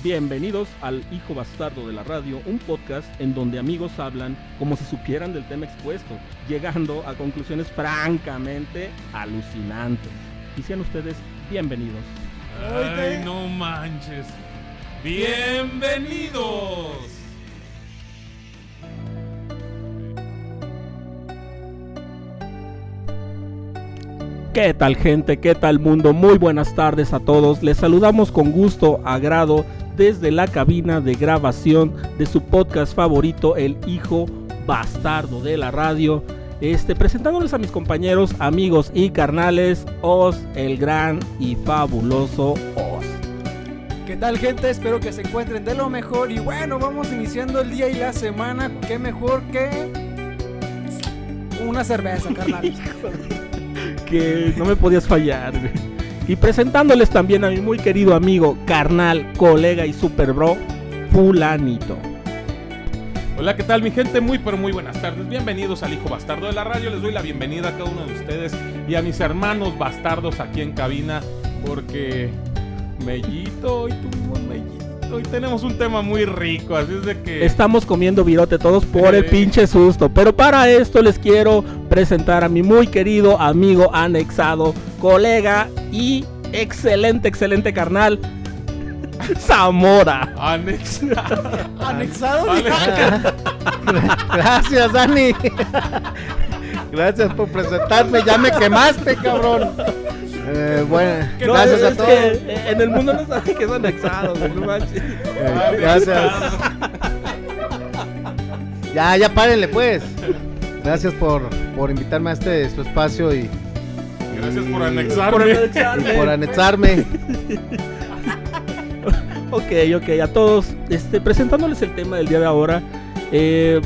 Bienvenidos al Hijo Bastardo de la Radio, un podcast en donde amigos hablan como si supieran del tema expuesto, llegando a conclusiones francamente alucinantes. Y sean ustedes bienvenidos. Ay, no manches. Bienvenidos. ¿Qué tal gente? ¿Qué tal mundo? Muy buenas tardes a todos. Les saludamos con gusto, agrado desde la cabina de grabación de su podcast favorito, El Hijo Bastardo de la Radio. Este, presentándoles a mis compañeros, amigos y carnales, Oz, el gran y fabuloso Oz. ¿Qué tal gente? Espero que se encuentren de lo mejor y bueno, vamos iniciando el día y la semana. ¿Qué mejor que una cerveza, carnal? que no me podías fallar. güey. Y presentándoles también a mi muy querido amigo, carnal, colega y super bro, Fulanito. Hola, ¿qué tal mi gente? Muy pero muy buenas tardes. Bienvenidos al Hijo Bastardo de la Radio. Les doy la bienvenida a cada uno de ustedes y a mis hermanos bastardos aquí en cabina porque Mellito, hoy tuvimos Mellito, hoy tenemos un tema muy rico, así es de que... Estamos comiendo virote todos por el Eh. pinche susto. Pero para esto les quiero presentar a mi muy querido amigo anexado, colega y excelente, excelente carnal, Zamora. Anex. Anexado. Vale. Gracias, Dani. Gracias por presentarme. Ya me quemaste, cabrón. Eh, bueno, No, gracias a es todos. que en el mundo no saben que es anexado, güey, no manches. Eh, gracias. Ya, ya párenle, pues. Gracias por, por invitarme a este su espacio y, Gracias por anexarme. por anexarme. Ok, ok, a todos, este, presentándoles el tema del día de ahora, eh,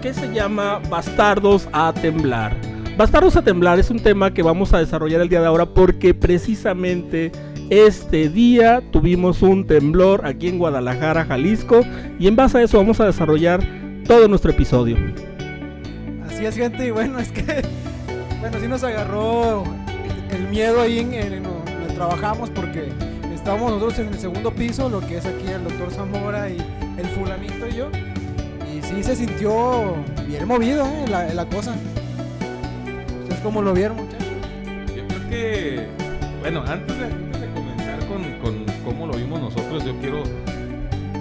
que se llama Bastardos a Temblar. Bastardos a Temblar es un tema que vamos a desarrollar el día de ahora porque precisamente este día tuvimos un temblor aquí en Guadalajara, Jalisco, y en base a eso vamos a desarrollar todo nuestro episodio. Así es, gente. Y bueno, es que. Bueno, sí nos agarró el miedo ahí en, en donde trabajamos porque estábamos nosotros en el segundo piso, lo que es aquí el doctor Zamora y el Fulanito y yo. Y sí se sintió bien movido, ¿eh? La, la cosa. ¿Ustedes cómo lo vieron, muchachos? Yo creo que, bueno, antes de, antes de comenzar con, con cómo lo vimos nosotros, yo quiero,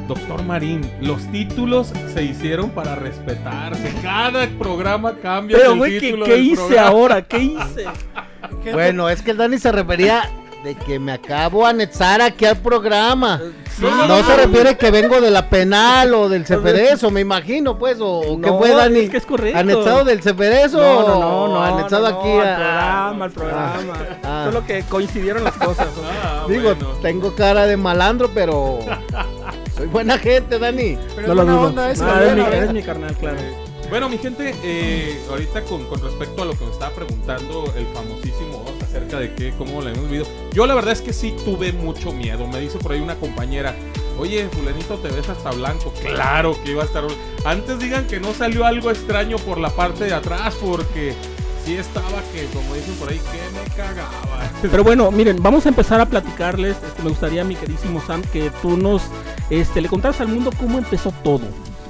doctor Marín, los títulos se hicieron para respetarse. Cada programa cambia Pero, el güey, ¿qué, título qué del hice programa. ahora? ¿Qué hice? Bueno, es que el Dani se refería de que me acabo de anexar aquí al programa. Sí, No se refiere que vengo de la penal o del Ceferezo, me imagino, pues, o, o qué No, fue, Dani. es que es correcto. ¿Anexado del Ceferezo? No, no, no, no. Anexado no, aquí no, a- al programa, al programa. Ah. Solo que coincidieron las cosas. ¿no? Ah, Digo, bueno. tengo cara de malandro, pero soy buena gente, Dani. pero No es lo buena onda lo eres, ven, mi, eres mi carnal, claro. Bueno, mi gente, eh, ahorita con, con respecto a lo que me estaba preguntando el famosísimo Oz acerca de qué, cómo le hemos vivido, yo la verdad es que sí tuve mucho miedo. Me dice por ahí una compañera, oye, fulanito, te ves hasta blanco. Claro que iba a estar. Antes digan que no salió algo extraño por la parte de atrás, porque sí estaba que, como dicen por ahí, que me cagaba. Pero bueno, miren, vamos a empezar a platicarles. Este, me gustaría, mi queridísimo Sam, que tú nos este, le contaras al mundo cómo empezó todo.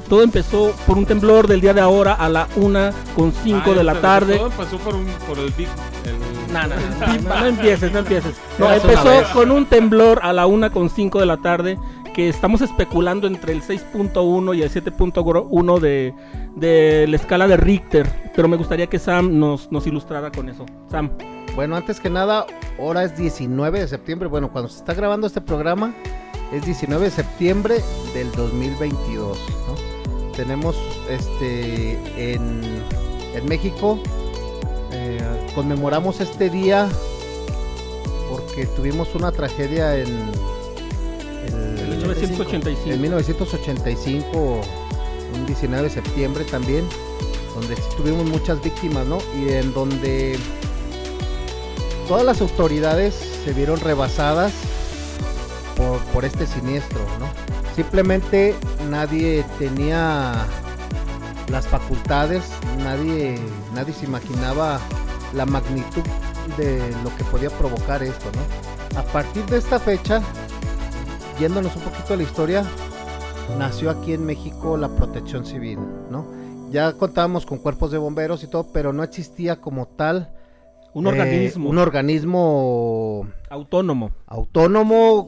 Todo empezó por un temblor del día de ahora a la una con cinco Ah, de la tarde. Todo pasó por, un, por el Big. El, No, no, no, no empieces, no empieces. No, empezó con un temblor a la una con 5 de la tarde estamos especulando entre el 6.1 y el 7.1 de, de la escala de Richter. Pero me gustaría que Sam nos, nos ilustrara con eso. Sam. Bueno, antes que nada, ahora es 19 de septiembre. Bueno, cuando se está grabando este programa, es 19 de septiembre del 2022. ¿no? Tenemos este en, en México, eh, conmemoramos este día porque tuvimos una tragedia en, el- el 1985. En 1985, un 19 de septiembre también, donde tuvimos muchas víctimas, ¿no? Y en donde todas las autoridades se vieron rebasadas por, por este siniestro, ¿no? Simplemente nadie tenía las facultades, nadie, nadie se imaginaba la magnitud de lo que podía provocar esto, ¿no? A partir de esta fecha, yéndonos un poquito a la historia, nació aquí en México la protección civil, ¿no? Ya contábamos con cuerpos de bomberos y todo, pero no existía como tal Un eh, organismo un organismo autónomo. autónomo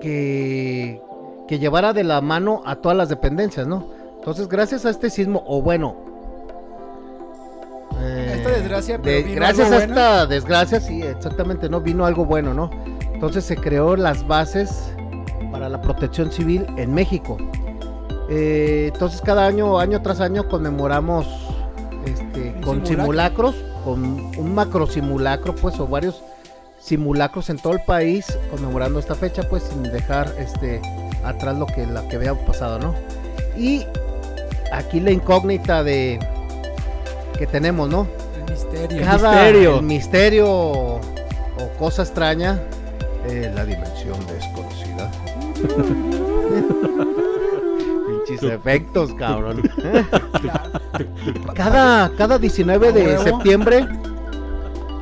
que, que llevara de la mano a todas las dependencias, ¿no? Entonces, gracias a este sismo, o bueno... eh, Esta desgracia, pero de- vino gracias algo a bueno. esta desgracia, sí, exactamente, ¿no? Vino algo bueno, ¿no? Entonces se creó las bases para la protección civil en México. Eh, entonces cada año, año tras año, conmemoramos este, con simulacro. simulacros, con un macro simulacro, pues, o varios simulacros en todo el país, conmemorando esta fecha, pues, sin dejar este atrás lo que, la que había pasado, ¿no? Y aquí la incógnita de que tenemos, ¿no? El misterio. Cada misterio. el misterio o cosa extraña, eh, la dimensión desconocida. Pinches efectos, cabrón. cada, cada 19 de septiembre,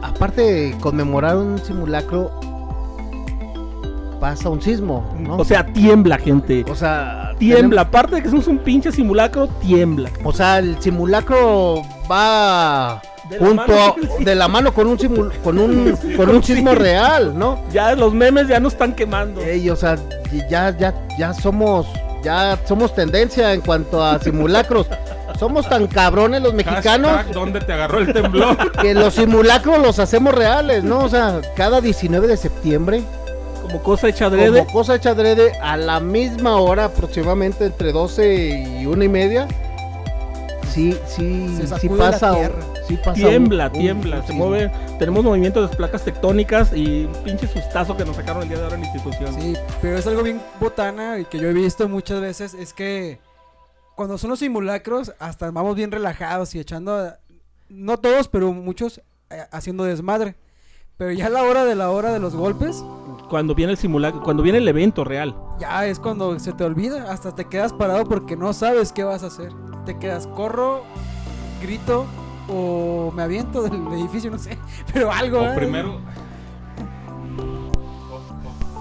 aparte de conmemorar un simulacro, pasa un sismo, ¿no? O sea, tiembla, gente. o sea, Tiembla. Aparte de que somos un pinche simulacro, tiembla. o sea, el simulacro va De la junto mano. de la mano con un simul- con un con un sismo Sí. real, ¿no? Ya los memes ya no están quemando. Ey, o sea, ya ya ya somos ya somos tendencia en cuanto a simulacros. Somos tan cabrones los mexicanos Hashtag, ¿Dónde te agarró el temblor? que los simulacros los hacemos reales, ¿no? O sea, cada 19 de septiembre, Como cosa hecha adrede. como cosa hecha adrede, a la misma hora, aproximadamente entre 12 y una y media, sí, sí, sí la pasa, tierra. Sí pasa Tiembla, un- tiembla, un se mueve. Tenemos movimientos de placas tectónicas y un pinche sustazo que nos sacaron el día de ahora en la institución. Sí, pero es algo bien botana y que yo he visto muchas veces es que cuando son los simulacros hasta vamos bien relajados y echando, no todos, pero muchos eh, haciendo desmadre. Pero ya a la hora de la hora de los golpes, Cuando viene el simulacro, cuando viene el evento real. ya es cuando se te olvida, hasta te quedas parado porque no sabes qué vas a hacer. Te quedas, corro, grito o me aviento del edificio, no sé, pero algo. O ¿eh? primero.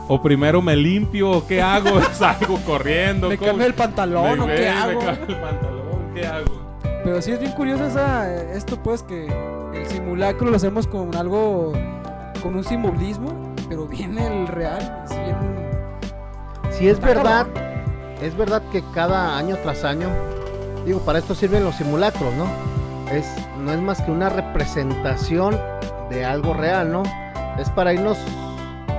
O primero me limpio, o ¿qué hago? Salgo corriendo. me cambio el pantalón Me- o me- qué me hago. cambio el pantalón, ¿qué hago? Pero sí es bien curioso esa, esto pues que el simulacro lo hacemos con algo, con un simbolismo, pero viene el real, es bien... Si es verdad, es verdad que cada año tras año, digo, para esto sirven los simulacros, ¿no? No es más que una representación de algo real, ¿no? Es para irnos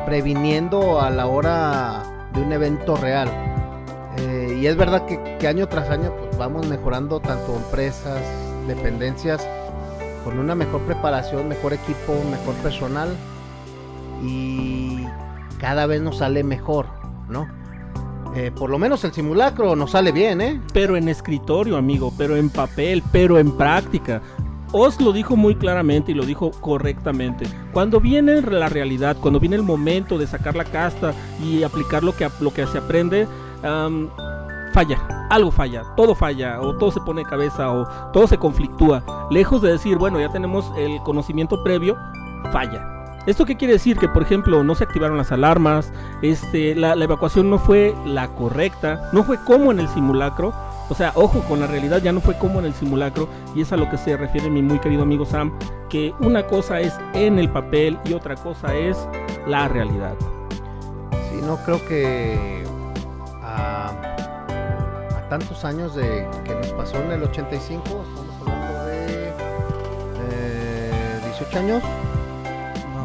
previniendo a la hora de un evento real. Eh, y es verdad que, que año tras año pues, vamos mejorando tanto empresas, dependencias, con una mejor preparación, mejor equipo, mejor personal y cada vez nos sale mejor, ¿no? Eh, por lo menos el simulacro nos sale bien, ¿eh? Pero en escritorio, amigo, pero en papel, pero en práctica. Oz lo dijo muy claramente y lo dijo correctamente. Cuando viene la realidad, cuando viene el momento de sacar la casta y aplicar lo que, lo que se aprende, falla, algo falla, todo falla, o todo se pone cabeza, o todo se conflictúa. Lejos de decir, bueno, ya tenemos el conocimiento previo, falla. ¿Esto qué quiere decir? Que, por ejemplo, no se activaron las alarmas, este, la, evacuación no fue la correcta, no fue como en el simulacro. O sea, ojo con la realidad, ya no fue como en el simulacro, y es a lo que se refiere mi muy querido amigo Sam, que una cosa es en el papel y otra cosa es la realidad. Sí, no creo que a, a tantos años de que nos pasó en el 85, estamos hablando de eh, 18 años.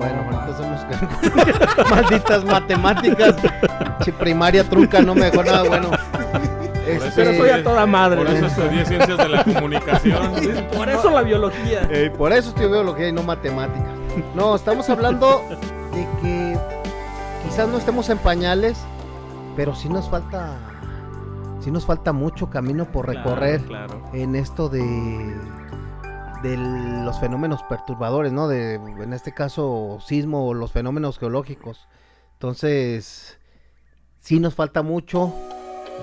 No, bueno, ahorita somos malditas matemáticas. Si primaria trunca no me dejó nada bueno. eso Pero Este, soy a toda madre. Por eso estudié ciencias de la comunicación. Por eso la biología. Por eso estoy biología y no matemáticas. No, estamos hablando de que quizás no estemos en pañales, pero sí nos falta, sí nos falta mucho camino por Claro, recorrer Claro. en esto de de los fenómenos perturbadores, ¿no? De en este caso sismo o los fenómenos geológicos. Entonces, sí nos falta mucho.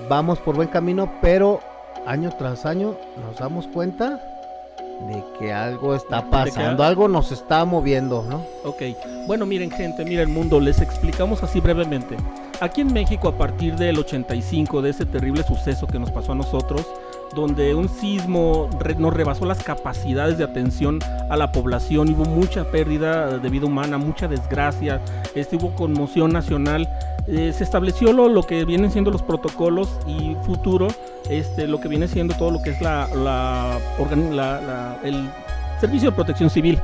Vamos por buen camino, pero año tras año nos damos cuenta de que algo está pasando, algo- algo nos está moviendo, ¿no? Ok, bueno miren gente, miren mundo, les explicamos así brevemente. Aquí en México a partir del 85, de ese terrible suceso que nos pasó a nosotros, donde un sismo re- nos rebasó las capacidades de atención a la población, hubo mucha pérdida de vida humana, mucha desgracia, este, hubo conmoción nacional, eh, se estableció lo, lo que vienen siendo los protocolos y futuro, este, lo que viene siendo todo lo que es la, la, el servicio de protección civil.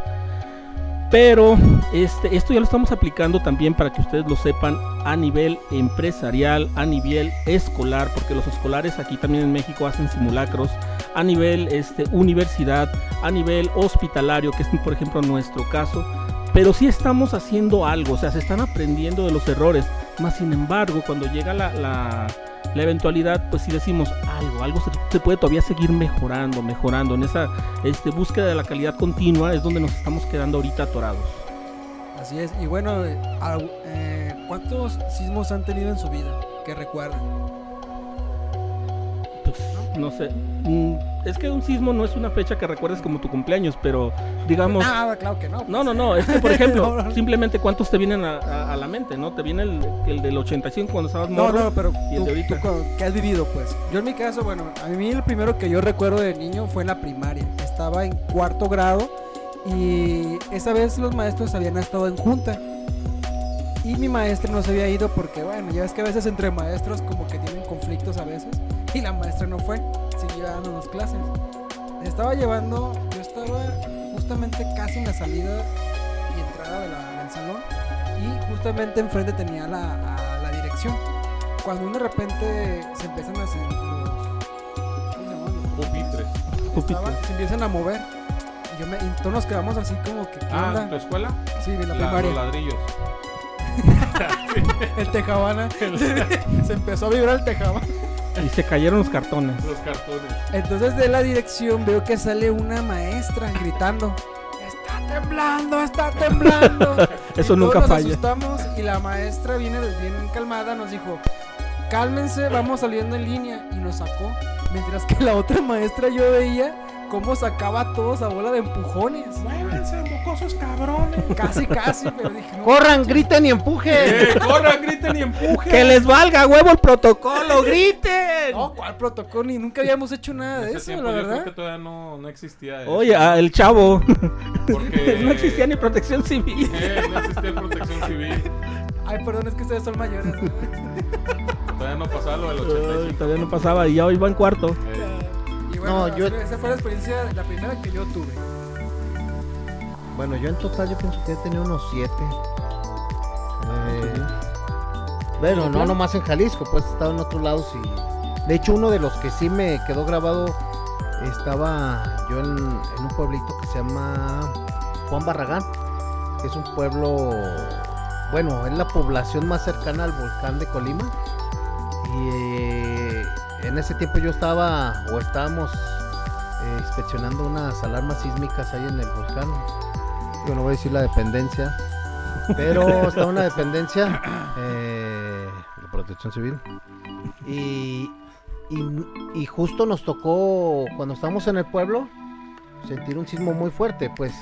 Pero este, esto ya lo estamos aplicando también para que ustedes lo sepan a nivel empresarial, a nivel escolar, porque los escolares aquí también en México hacen simulacros, a nivel este, universidad, a nivel hospitalario, que es por ejemplo nuestro caso. Pero sí estamos haciendo algo, o sea, se están aprendiendo de los errores. Más sin embargo, cuando llega la, la, la eventualidad, pues si decimos algo, algo se, se puede todavía seguir mejorando, mejorando. En esa este, búsqueda de la calidad continua es donde nos estamos quedando ahorita atorados. Así es. Y bueno, eh, eh, ¿cuántos sismos han tenido en su vida? Que recuerden. Pues, no sé. Mm, Es que un sismo no es una fecha que recuerdes como tu cumpleaños, pero digamos... Nada, claro que no. No, no, no, es que por ejemplo, No, no. simplemente cuántos te vienen a, a- a la mente, ¿no? Te viene el, el del 85 cuando estabas No, morro. no, pero y el tú, de ahorita. tú ¿qué has vivido, pues? Yo en mi caso, bueno, a mí el primero que yo recuerdo de niño fue en la primaria. Estaba en cuarto grado y esa vez los maestros habían estado en junta. Y mi maestra no se había ido porque, bueno, ya ves que a veces entre maestros como que tienen conflictos a veces. Y la maestra no fue, siguió dándonos clases. Estaba llevando, yo estaba justamente casi en la salida y entrada de la- del salón. Y justamente enfrente tenía la, a la dirección. Cuando uno de repente se empiezan a hacer los... ¿cómo se llaman? Los Pupitres. Se empiezan a mover. Y, yo me, y todos nos quedamos así como que, ¿qué Ah, onda? ¿tu escuela? Sí, de la, La- primaria. los ladrillos. El tejabana. se empezó a vibrar el tejabana. Y se cayeron los cartones. Los cartones. Entonces de la dirección veo que sale una maestra gritando. Está temblando, está temblando. Eso Y nunca todos nos falla. asustamos y la maestra viene bien calmada, nos dijo, cálmense, vamos saliendo en línea y nos sacó. Mientras que la otra maestra yo veía cómo sacaba a todos a bola de empujones. ¡Muévanse, mocosos cabrones! Casi, casi, pero dije, no, Corran, griten y empujen. ¡Eh, corran, griten y empujen! ¡Que les valga huevo el protocolo! ¡Griten! no, ¿cuál protocolo? Ni nunca habíamos hecho nada de eso, tiempo la yo creo verdad. que todavía no, no existía eso. Oye, ah, el chavo. porque no existía ni protección civil. Eh, no existía protección civil. Ay, perdón, es que ustedes son mayores. ¿no? Todavía no pasaba lo del Ay, 85. todavía no pasaba y ya hoy va en cuarto. Eh, bueno, No, yo- esa fue la experiencia, la primera que yo tuve. Bueno, yo en total yo pienso que he tenido unos siete. Eh, bueno, no nomás en Jalisco, pues he estado en otros lados y... De hecho, uno de los que sí me quedó grabado estaba yo en, en un pueblito que se llama Juan Barragán, que es un pueblo, bueno, es la población más cercana al volcán de Colima. Y en ese tiempo yo estaba, o estábamos eh, inspeccionando unas alarmas sísmicas ahí en el volcán. Yo no voy a decir la dependencia, pero está una dependencia eh, de protección civil. Y, y, y justo nos tocó, cuando estábamos en el pueblo, sentir un sismo muy fuerte, pues.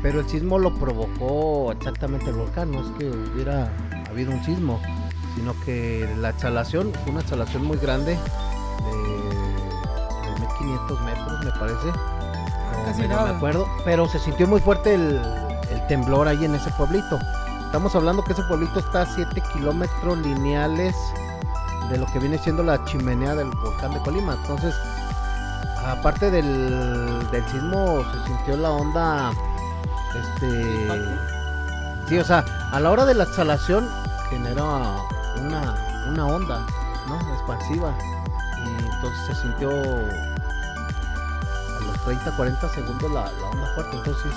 Pero el sismo lo provocó exactamente el volcán, no es que hubiera habido un sismo, sino que la exhalación fue una exhalación muy grande, de, de 1500 metros, me parece. No, Casi medio nada. me acuerdo, pero se sintió muy fuerte el, el temblor ahí en ese pueblito. Estamos hablando que ese pueblito está a 7 kilómetros lineales de lo que viene siendo la chimenea del volcán de Colima. Entonces, aparte del, del sismo, se sintió la onda. Este. Sí, o sea, a la hora de la exhalación genera una, una onda, ¿no? Expansiva. Y entonces se sintió a los 30, 40 segundos la, la onda fuerte. Entonces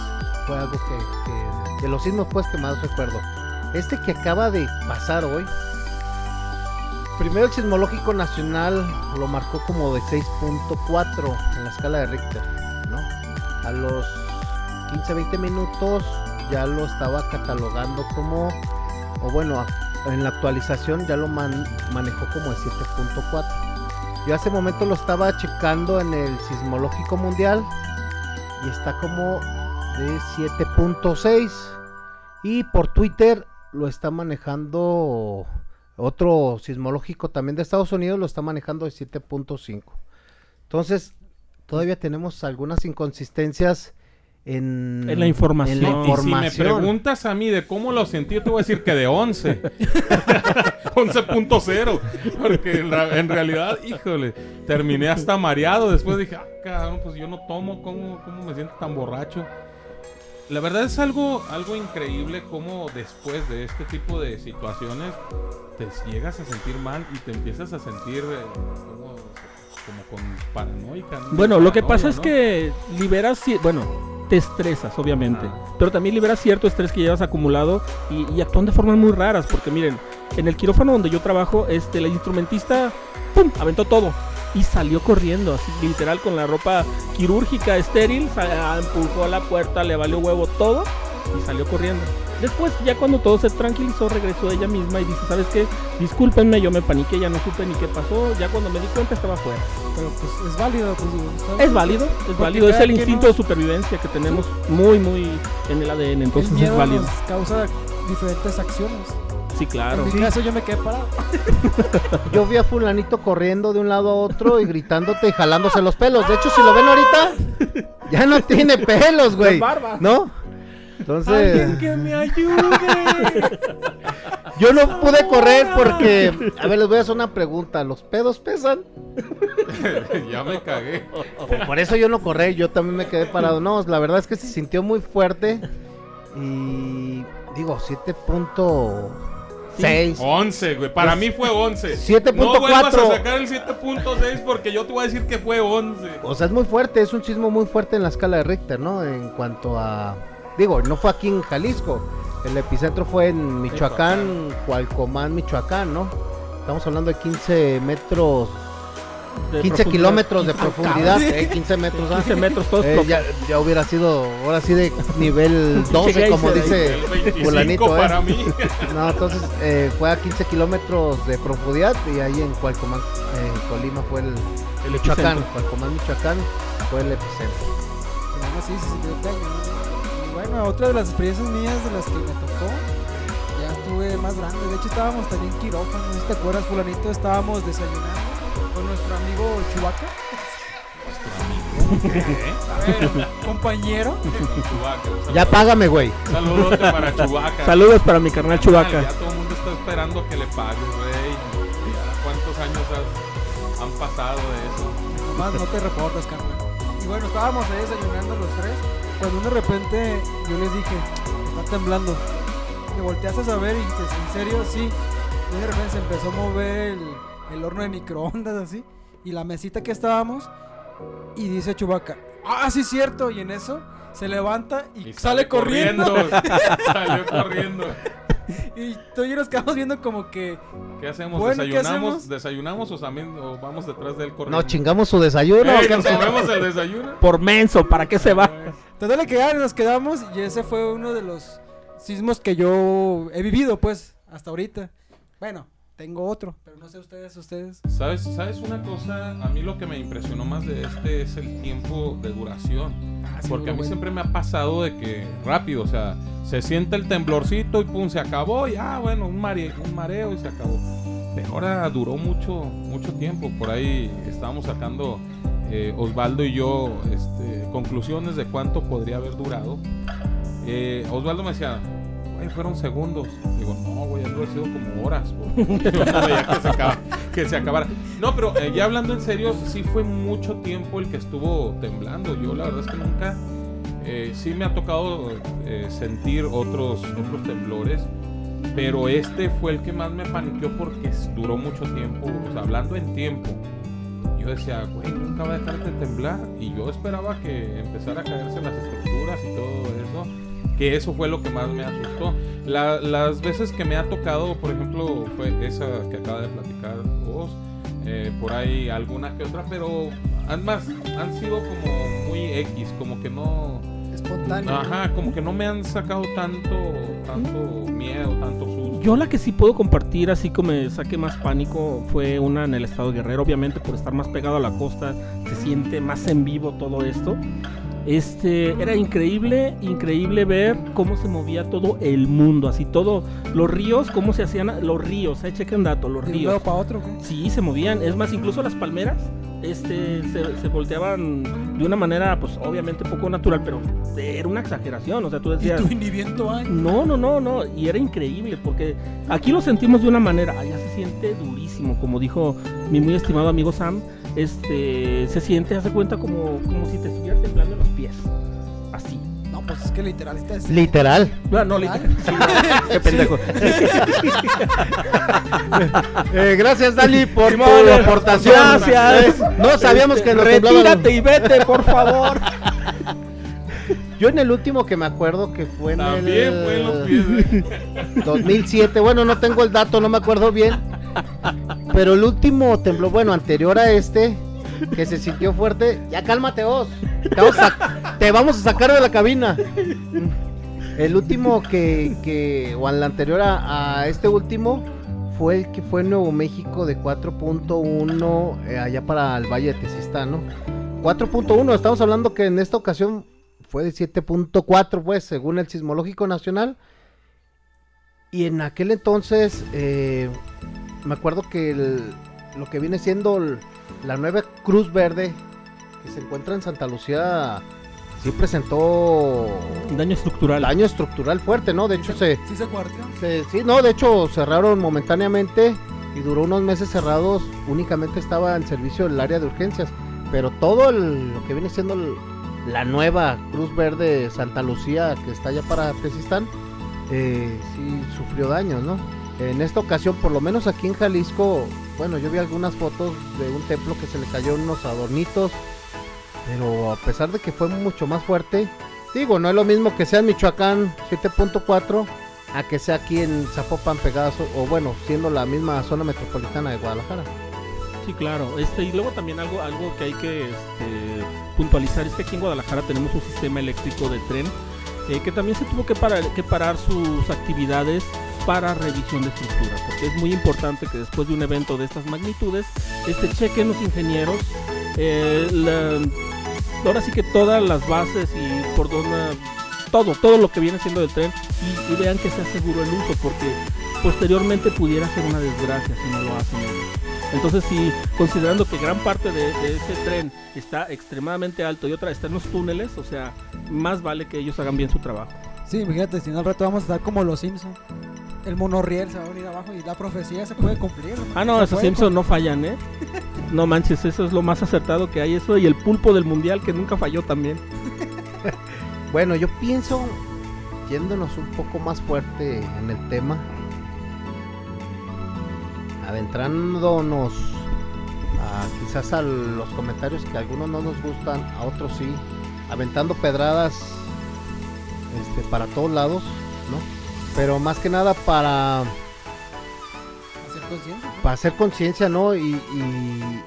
fue algo que, que- de los sismos pues que más recuerdo. Este que acaba de pasar hoy, Primero el sismológico nacional lo marcó como de 6.4 en la escala de Richter, ¿no? A los 15-20 minutos ya lo estaba catalogando como, o bueno, en la actualización ya lo man- manejó como de 7.4. Yo hace momento lo estaba checando en el sismológico mundial y está como de 7.6 y por Twitter lo está manejando otro sismológico también de Estados Unidos lo está manejando de 7.5. Entonces, todavía tenemos algunas inconsistencias en, En la información. en la Y Y si me preguntas a mí de cómo lo sentí, te voy a decir que de 11. 11.0. Porque en, realidad, híjole, terminé hasta mareado. Después dije, ah, cabrón, pues yo no tomo, ¿cómo, cómo me siento tan borracho? La verdad es algo, algo increíble cómo después de este tipo de situaciones te llegas a sentir mal y te empiezas a sentir eh, como, como con paranoica. ¿no? Bueno, lo que pasa es que liberas, bueno, te estresas, obviamente, Ah. pero también liberas cierto estrés que llevas acumulado y, y actúan de formas muy raras, porque miren, en el quirófano donde yo trabajo, este, la instrumentista, ¡pum!, aventó todo y salió corriendo, así literal con la ropa quirúrgica estéril, empujó a la puerta, le valió huevo todo y salió corriendo. Después, ya cuando todo se tranquilizó, regresó ella misma y dice, ¿sabes qué? Discúlpenme, yo me paniqué, ya no supe ni qué pasó, ya cuando me di cuenta estaba afuera. Pero pues es válido, pues Es válido, es Porque válido, es el instinto de supervivencia que tenemos muy, muy en el ADN, entonces el es válido. nos causa diferentes acciones. Sí, claro. En mi caso yo me quedé parado. Yo vi a fulanito corriendo de un lado a otro y gritándote y jalándose los pelos. De hecho, si lo ven ahorita, ya no tiene pelos, güey. ¿No? Entonces, Alguien que me ayude. yo no pude correr porque, a ver, les voy a hacer una pregunta. ¿Los pedos pesan? ya me cagué. Por, por eso yo no corrí, yo también me quedé parado. No, la verdad es que se sintió muy fuerte. Y digo, 7.6. 11, güey. Para mí fue 11. 7.4. No vuelvas a sacar el 7.6 porque yo te voy a decir que fue 11. O sea, es muy fuerte, es un sismo muy fuerte en la escala de Richter, ¿no? En cuanto a... Digo, no fue aquí en Jalisco, el epicentro fue en Michoacán, Cualcomán, Michoacán, ¿no? Estamos hablando de 15 metros, De 15 profundidad. kilómetros de profundidad, eh, 15 metros. ah. 15 metros, todos Eh, ya, ya hubiera sido, ahora sí de nivel 12, como dice El 25 fulanito, ¿eh? para mí. No, entonces eh, fue a 15 kilómetros de profundidad y ahí en Cualcomán, en Colima fue el, el Michoacán. Cualcomán, Michoacán fue el epicentro. Bueno, otra de las experiencias mías de las que me tocó, ya estuve más grande. De hecho, estábamos también en quirófano. No sé si te acuerdas, Fulanito, estábamos desayunando con nuestro amigo Chubaca. Bueno, compañero. Chubaca. Ya págame, güey. Saludote para Chubaca. Saludos para mi carnal Chubaca. Ya todo el mundo está esperando que le pagues, güey. ¿Cuántos años has- han pasado de eso? Nomás no te reportas, carnal. Y bueno, estábamos ahí desayunando los tres. Cuando de repente yo les dije, está temblando. Me volteaste a saber y dijiste, ¿en serio? Sí. Y de repente se empezó a mover el, el horno de microondas así. Y la mesita que estábamos. Y dice Chubaca, ah, sí, cierto. Y en eso se levanta y, Y sale, corriendo. Salió corriendo. Y tú y yo nos quedamos viendo como que, ¿Qué hacemos? Bueno, ¿qué ¿Desayunamos, hacemos? ¿Desayunamos o, también, o vamos detrás de él corriendo? No, chingamos su desayuno. Ey, ¿qué ¿Nos comemos el desayuno? Por menso, ¿para qué se va? Total le quedaron, nos quedamos y ese fue uno de los sismos que yo he vivido, pues, hasta ahorita. Bueno, tengo otro, pero no sé ustedes, ustedes. ¿Sabes, ¿Sabes una cosa? A mí lo que me impresionó más de este es el tiempo de duración. Ah, sí, Porque a mí bueno. siempre me ha pasado de que rápido, o sea, se siente el temblorcito y pum, se acabó y ah, bueno, un, mare- un mareo y se acabó. Pero ahora duró mucho, mucho tiempo. Por ahí estábamos sacando eh, Osvaldo y yo este, conclusiones de cuánto podría haber durado. Eh, Osvaldo me decía, güey, fueron segundos. Digo, no, güey, algo ha sido como horas. güey". Yo no que se, acaba- acabara. No, pero eh, ya hablando en serio, sí fue mucho tiempo el que estuvo temblando. Yo la verdad es que nunca, sí me ha tocado sentir otros, otros temblores. Pero este fue el que más me paniqueó porque duró mucho tiempo. O sea, hablando en tiempo. Yo decía, güey, nunca va a dejar de temblar. Y yo esperaba que empezara a caerse las estructuras y todo eso. Que eso fue lo que más me asustó. La- las veces que me ha tocado, por ejemplo, fue esa que acaba de platicar vos. eh, por ahí alguna que otra, pero además han sido como muy X, como que no... Espontáneo. Ajá, como que no me han sacado tanto, tanto miedo, tanto susto. Yo la que sí puedo compartir, así como me saque más pánico, fue una en el estado de Guerrero, obviamente por estar más pegado a la costa, se siente más en vivo todo esto. Este, era increíble, increíble ver cómo se movía todo el mundo, así todo, los ríos, cómo se hacían los ríos, eh, chequen dato, los De un ríos. lado para otro. ¿qué? Sí, se movían. Es más, incluso las palmeras este, se, se volteaban de una manera, pues obviamente poco natural, pero era una exageración. O sea, tú Y decías, tú viento hay. no, no, no, no. Y era increíble porque aquí lo sentimos de una manera, allá se siente durísimo, como dijo mi muy estimado amigo Sam. Este, se siente, hace cuenta como, como si te estuvieras temblando los pies. Así. No, pues es que literal está Literal. No, no, ¿Literal? Sí, qué pendejo. Eh, gracias, Dali, por Simón, tu aportación. gracias. Eh, No sabíamos Este, que nos temblaban. Retírate y vete, por favor. Yo en el último que me acuerdo que fue en También el fue en los pies. ¿eh? 2007. Bueno, no tengo el dato, no me acuerdo bien. Pero el último tembló, bueno, anterior a este, que se sintió fuerte. Ya cálmate vos. Te vamos a, sacar de la cabina. El último que, que o al anterior a, a este último, fue el que fue en Nuevo México de 4.1 eh, allá para el Valle de Tesistán, ¿no? 4.1, estamos hablando que en esta ocasión fue de 7.4, pues, según el Sismológico Nacional. Y en aquel entonces, eh, me acuerdo que el- lo que viene siendo el- la nueva Cruz Verde, que se encuentra en Santa Lucía, sí presentó Daño estructural. daño estructural fuerte, ¿no? De hecho, se, Sí se cuarteó. se- sí, no, de hecho cerraron momentáneamente y duró unos meses cerrados. Únicamente estaba en servicio el área de urgencias, pero todo el- lo que viene siendo el- la nueva Cruz Verde Santa Lucía que está allá para Tesistán, eh, sí sufrió daños, ¿no? En esta ocasión, por lo menos aquí en Jalisco, bueno, yo vi algunas fotos de un templo que se le cayó unos adornitos, pero a pesar de que fue mucho más fuerte, digo, no es lo mismo que sea en Michoacán 7.4 a que sea aquí en Zapopan pegadas o bueno, siendo la misma zona metropolitana de Guadalajara. Sí, claro. Este, y luego también algo, algo que hay que este, puntualizar es que aquí en Guadalajara tenemos un sistema eléctrico de tren eh, que también se tuvo que parar sus actividades para revisión de estructura, porque es muy importante que después de un evento de estas magnitudes, este chequen los ingenieros, eh, la- ahora sí que todas las bases y por donde todo, todo lo que viene siendo del tren y, y vean que sea seguro el uso, porque posteriormente pudiera ser una desgracia si no lo hacen. Entonces, si considerando que gran parte de, de ese tren está extremadamente alto y otra está en los túneles, o sea, más vale que ellos hagan bien su trabajo. Sí, fíjate, si no al rato vamos a estar como los Simpsons. El monorriel se va a venir abajo y la profecía se puede cumplir. ¿no? Ah, no, esos Simpsons no fallan, ¿eh? No manches, eso es lo más acertado que hay, eso y el pulpo del mundial que nunca falló también. Bueno, yo pienso, yéndonos un poco más fuerte en el tema, adentrándonos a, quizás a los comentarios que a algunos no nos gustan, a otros sí, aventando pedradas este, para todos lados, ¿no? Pero más que nada para, Hacer conciencia. ¿no? para hacer conciencia, ¿no? Y, y-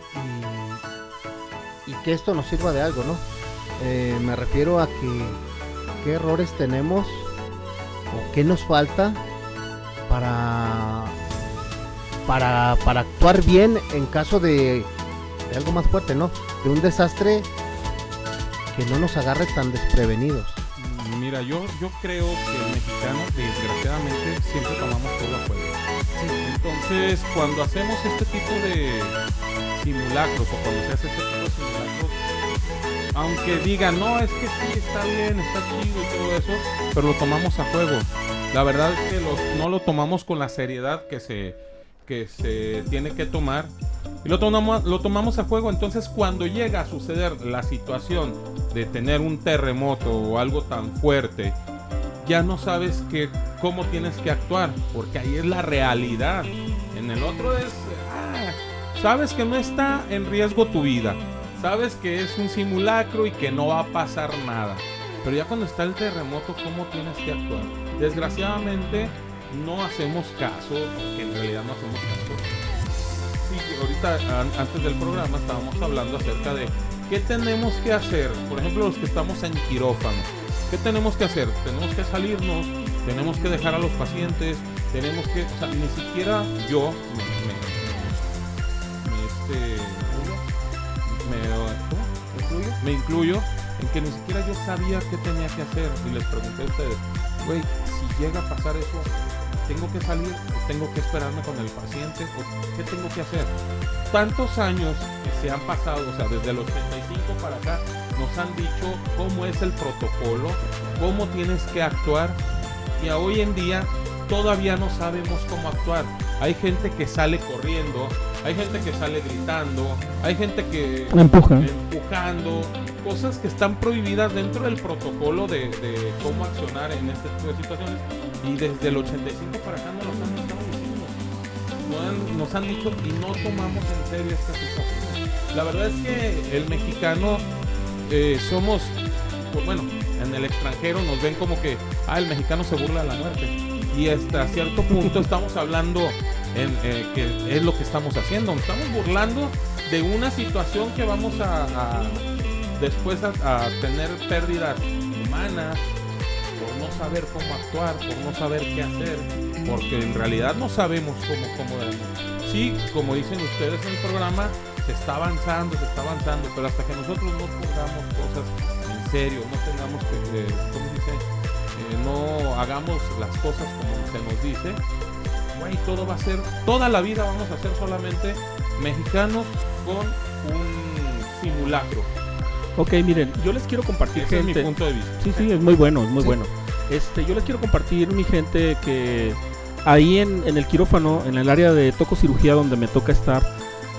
y- y que esto nos sirva de algo, ¿no? Eh, me refiero a que qué errores tenemos o qué nos falta para para, para actuar bien en caso de, de algo más fuerte, ¿no? De un desastre que no nos agarre tan desprevenidos. Mira, yo, yo creo que el mexicano, desgraciadamente, siempre tomamos todo a juego. Entonces, cuando hacemos este tipo de simulacros o cuando se hace este tipo de simulacros, aunque digan, no, es que sí, está bien, está chido y todo eso, pero lo tomamos a juego. La verdad es que lo- no lo tomamos con la seriedad que se, que se tiene que tomar. Y lo tomamos, a juego. Entonces, cuando llega a suceder la situación de tener un terremoto o algo tan fuerte, ya no sabes que, cómo tienes que actuar, porque ahí es la realidad. En el otro es, ah, sabes que no está en riesgo tu vida, sabes que es un simulacro y que no va a pasar nada. Pero ya cuando está el terremoto, ¿cómo tienes que actuar? Desgraciadamente no hacemos caso, que en realidad no hacemos caso. Ahorita an- antes del programa estábamos hablando acerca de qué tenemos que hacer. Por ejemplo, los que estamos en quirófano. ¿Qué tenemos que hacer? Tenemos que salirnos, tenemos que dejar a los pacientes, tenemos que, o sea, ni siquiera yo me, este, me incluyo en que ni siquiera yo sabía qué tenía que hacer y les pregunté a ustedes, güey, si llega a pasar eso, tengo que salir, o tengo que esperarme con el paciente, o qué tengo que hacer. Tantos años que se han pasado, o sea, desde el 85 para acá, nos han dicho cómo es el protocolo, cómo tienes que actuar, y a hoy en día todavía no sabemos cómo actuar. Hay gente que sale corriendo, hay gente que sale gritando, hay gente que Empuja. empujando, cosas que están prohibidas dentro del protocolo de, de cómo accionar en este tipo de situaciones. Y desde el 85 para acá no nos han estado diciendo. Nos han dicho y no tomamos en serio esta situación. La verdad es que el mexicano eh, somos, pues bueno, en el extranjero nos ven como que, ah, el mexicano se burla de la muerte. Y hasta cierto punto estamos hablando en eh, que es lo que estamos haciendo. Estamos burlando de una situación que vamos a, después a, tener pérdidas humanas saber cómo actuar, por no saber qué hacer, porque en realidad no sabemos cómo, cómo debemos. Sí, como dicen ustedes en el programa, se está avanzando, se está avanzando, pero hasta que nosotros no pongamos cosas en serio, no tengamos que, eh, ¿cómo se dice? Eh, no hagamos las cosas como se nos dice, güey, todo va a ser, toda la vida vamos a ser solamente mexicanos con un simulacro. Ok, miren, yo les quiero compartir Ese es mi gente. punto de vista. Sí, sí, es muy bueno, es muy Sí. bueno. Este, yo les quiero compartir, mi gente, que ahí en, el quirófano, en el área de tococirugía donde me toca estar,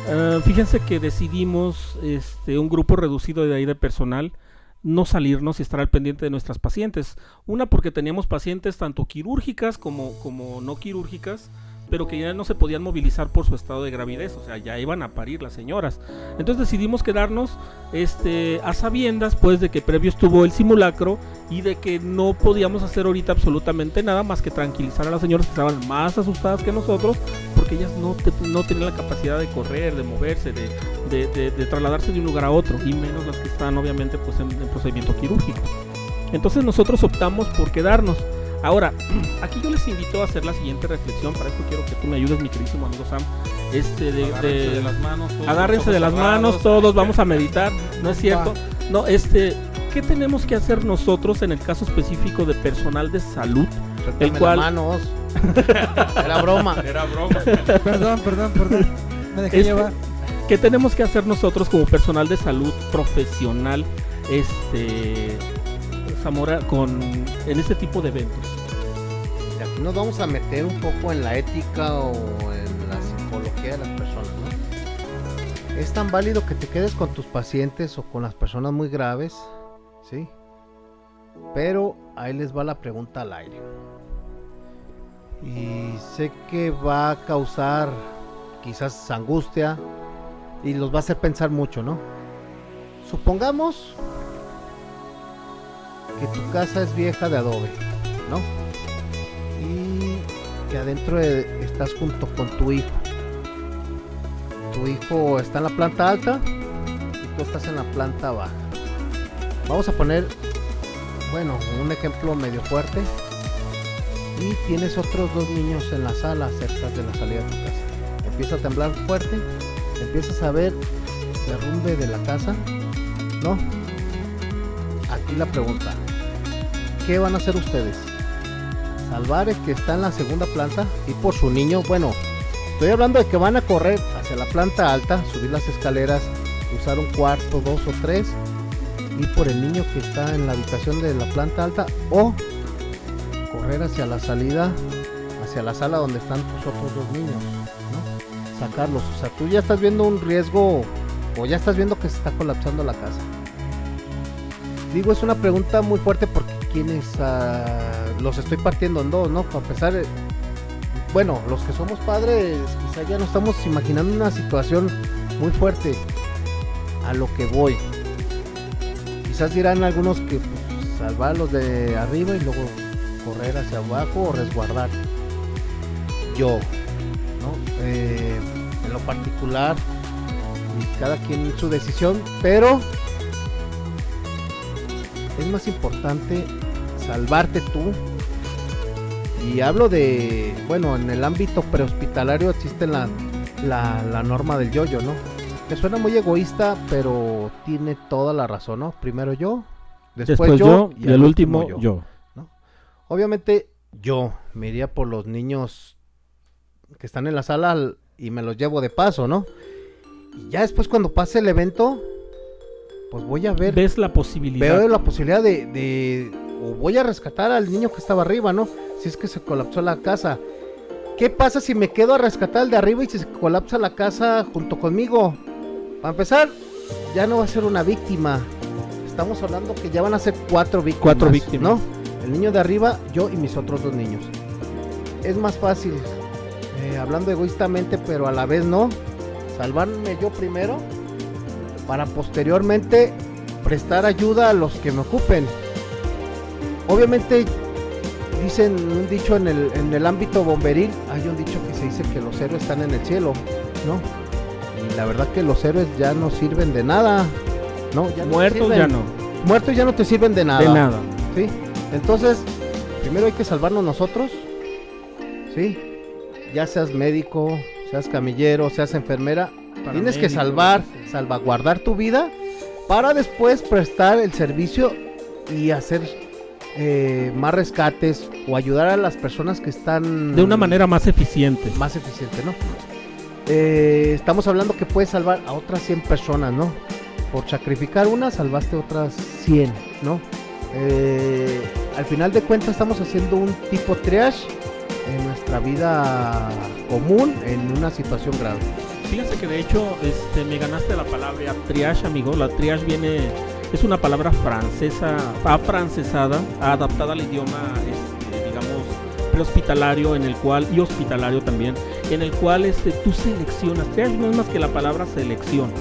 eh, fíjense que decidimos, este, un grupo reducido de ahí de personal, no salirnos y estar al pendiente de nuestras pacientes. Una porque teníamos pacientes tanto quirúrgicas como no quirúrgicas, pero que ya no se podían movilizar por su estado de gravidez, o sea, ya iban a parir las señoras. Entonces decidimos quedarnos este, a sabiendas, pues, de que previo estuvo el simulacro y de que no podíamos hacer ahorita absolutamente nada más que tranquilizar a las señoras que estaban más asustadas que nosotros, porque ellas no, te- no tenían la capacidad de correr, de moverse, de, de- de- trasladarse de un lugar a otro, y menos las que están, obviamente, pues, en, en procedimiento quirúrgico. Entonces nosotros optamos por quedarnos. Ahora, aquí yo les invito a hacer la siguiente reflexión. Para esto quiero que tú me ayudes, mi queridísimo amigo Sam. Este de, Agárrense de- de las manos. todos agárrense de las manos, todos vamos a meditar. No es cierto. No, este, ¿qué tenemos que hacer nosotros en el caso específico de personal de salud? Las cual- manos. Era broma. Era broma. Perdón, perdón, perdón. Me dejé Este- llevar. ¿Qué tenemos que hacer nosotros como personal de salud profesional, este, Zamora, con en este tipo de eventos? Aquí nos vamos a meter un poco en la ética o en la psicología de las personas. Es tan válido que te quedes con tus pacientes o con las personas muy graves, ¿sí? Pero ahí les va la pregunta al aire. Y sé que va a causar quizás angustia y los va a hacer pensar mucho, ¿no? Supongamos que tu casa es vieja de adobe, ¿no? y que adentro de- estás junto con tu hijo. Tu hijo está en la planta alta y tú estás en la planta baja. Vamos a poner, bueno, un ejemplo medio fuerte. Y tienes otros dos niños en la sala cerca de la salida de tu casa. Empieza a temblar fuerte, empiezas a ver derrumbe de la casa, ¿no? Aquí la pregunta, ¿qué van a hacer ustedes? salvar el que está en la segunda planta y por su niño, bueno, estoy hablando de que van a correr hacia la planta alta, subir las escaleras, usar un cuarto, dos o tres, y por el niño que está en la habitación de la planta alta o correr hacia la salida, hacia la sala donde están tus otros dos niños, ¿no? Sacarlos, o sea, tú ya estás viendo un riesgo o ya estás viendo que se está colapsando la casa. Digo, es una pregunta muy fuerte porque quienes ah, los estoy partiendo en dos, ¿no? Para empezar, bueno, los que somos padres, quizá ya no estamos imaginando una situación muy fuerte a lo que voy. Quizás dirán algunos que pues, salvar a los de arriba y luego correr hacia abajo o resguardar. Yo, ¿no? Eh, en lo particular, cada quien su decisión, pero es más importante salvarte tú. Y hablo de, bueno, en el ámbito prehospitalario existe la, la, la norma del yo-yo, ¿no? Que suena muy egoísta, pero tiene toda la razón, ¿no? Primero yo, después, Después yo, yo y el último yo. Obviamente yo me iría por los niños que están en la sala al- y me los llevo de paso, ¿no? Y ya después cuando pase el evento, pues voy a ver, Ves la posibilidad. veo la posibilidad de, de- o voy a rescatar al niño que estaba arriba, ¿no? Si es que se colapsó la casa. ¿Qué pasa si me quedo a rescatar al de arriba y si se colapsa la casa junto conmigo? Para empezar, ya no va a ser una víctima. Estamos hablando que ya van a ser cuatro víctimas. Cuatro víctimas. ¿no? El niño de arriba, yo y mis otros dos niños. Es más fácil, eh, hablando egoístamente, pero a la vez no, salvarme yo primero para posteriormente prestar ayuda a los que me ocupen. Obviamente, dicen un dicho en el, en el ámbito bomberil, hay un dicho que se dice que los héroes están en el cielo, ¿no? Y la verdad que los héroes ya no sirven de nada, ¿no? Ya Muertos ya no. Muertos ya no te sirven de nada. De nada. ¿sí? Entonces, primero hay que salvarnos nosotros, ¿sí? Ya seas médico, seas camillero, seas enfermera, tienes que salvar, sí. salvaguardar tu vida para después prestar el servicio y hacer eh, más rescates o ayudar a las personas que están De una manera más eficiente. más eficiente, ¿no? Eh, estamos hablando que puedes salvar a otras 100 personas, ¿no? Por sacrificar una, salvaste otras 100, ¿no? Eh, al final de cuentas estamos haciendo un tipo triage en nuestra vida común en una situación grave. Fíjense que de hecho este, me ganaste la palabra triage, amigo. La triage viene, es una palabra francesa, afrancesada, adaptada al idioma, este, digamos, prehospitalario, en el cual, y hospitalario también, en el cual este, tú seleccionas. No es más que la palabra selección.